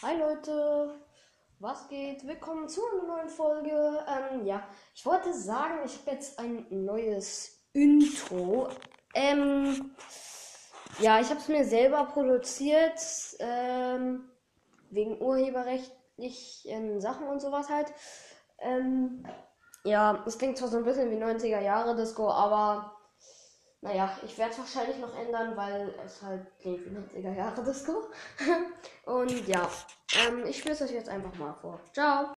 Hi Leute, was geht? Willkommen zu einer neuen Folge. Ähm, ja, ich wollte sagen, ich habe jetzt ein neues Intro. Ähm, ja, ich habe es mir selber produziert, ähm, wegen urheberrechtlichen Sachen und sowas halt. Ähm, ja, es klingt zwar so ein bisschen wie 90er Jahre Disco, aber naja, ich werde es wahrscheinlich noch ändern, weil es halt klingt wie 90er Jahre Disco. Und ja, ähm, ich spiele es euch jetzt einfach mal vor. Ciao.